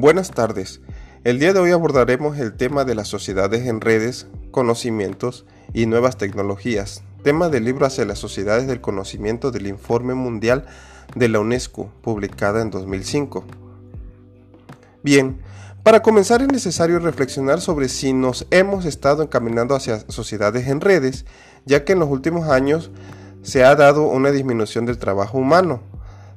Buenas tardes. El día de hoy abordaremos el tema de las sociedades en redes, conocimientos y nuevas tecnologías, tema del libro hacia las sociedades del conocimiento del Informe Mundial de la UNESCO, publicada en 2005. Bien, para comenzar es necesario reflexionar sobre si nos hemos estado encaminando hacia sociedades en redes, ya que en los últimos años se ha dado una disminución del trabajo humano,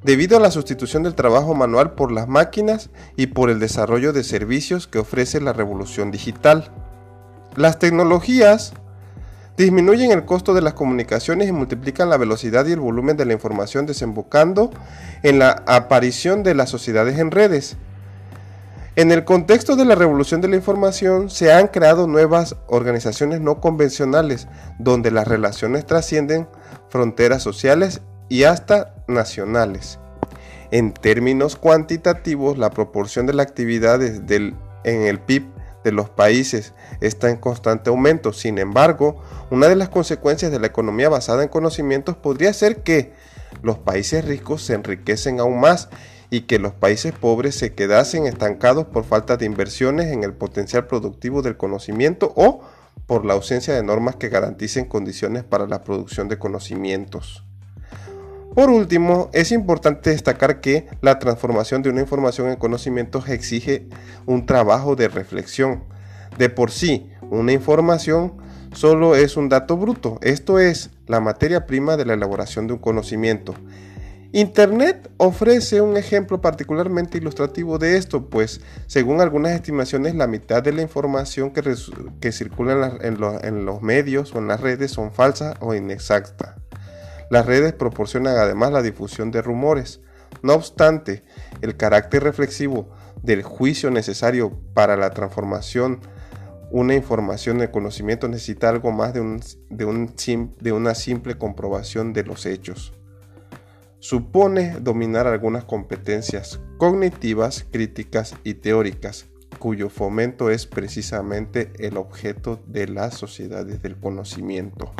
debido a la sustitución del trabajo manual por las máquinas y por el desarrollo de servicios que ofrece la revolución digital. Las tecnologías disminuyen el costo de las comunicaciones y multiplican la velocidad y el volumen de la información desembocando en la aparición de las sociedades en redes. En el contexto de la revolución de la información se han creado nuevas organizaciones no convencionales donde las relaciones trascienden fronteras sociales y hasta nacionales. En términos cuantitativos, la proporción de la actividad en el PIB de los países está en constante aumento. Sin embargo, una de las consecuencias de la economía basada en conocimientos podría ser que los países ricos se enriquecen aún más y que los países pobres se quedasen estancados por falta de inversiones en el potencial productivo del conocimiento o por la ausencia de normas que garanticen condiciones para la producción de conocimientos. Por último, es importante destacar que la transformación de una información en conocimientos exige un trabajo de reflexión. De por sí, una información solo es un dato bruto, esto es la materia prima de la elaboración de un conocimiento. Internet ofrece un ejemplo particularmente ilustrativo de esto, pues según algunas estimaciones la mitad de la información que, circula en, en los medios o en las redes son falsas o inexactas. Las redes proporcionan además la difusión de rumores. No obstante, el carácter reflexivo del juicio necesario para la transformación una información de conocimiento necesita algo más de, de, una simple comprobación de los hechos. Supone dominar algunas competencias cognitivas, críticas y teóricas, cuyo fomento es precisamente el objeto de las sociedades del conocimiento.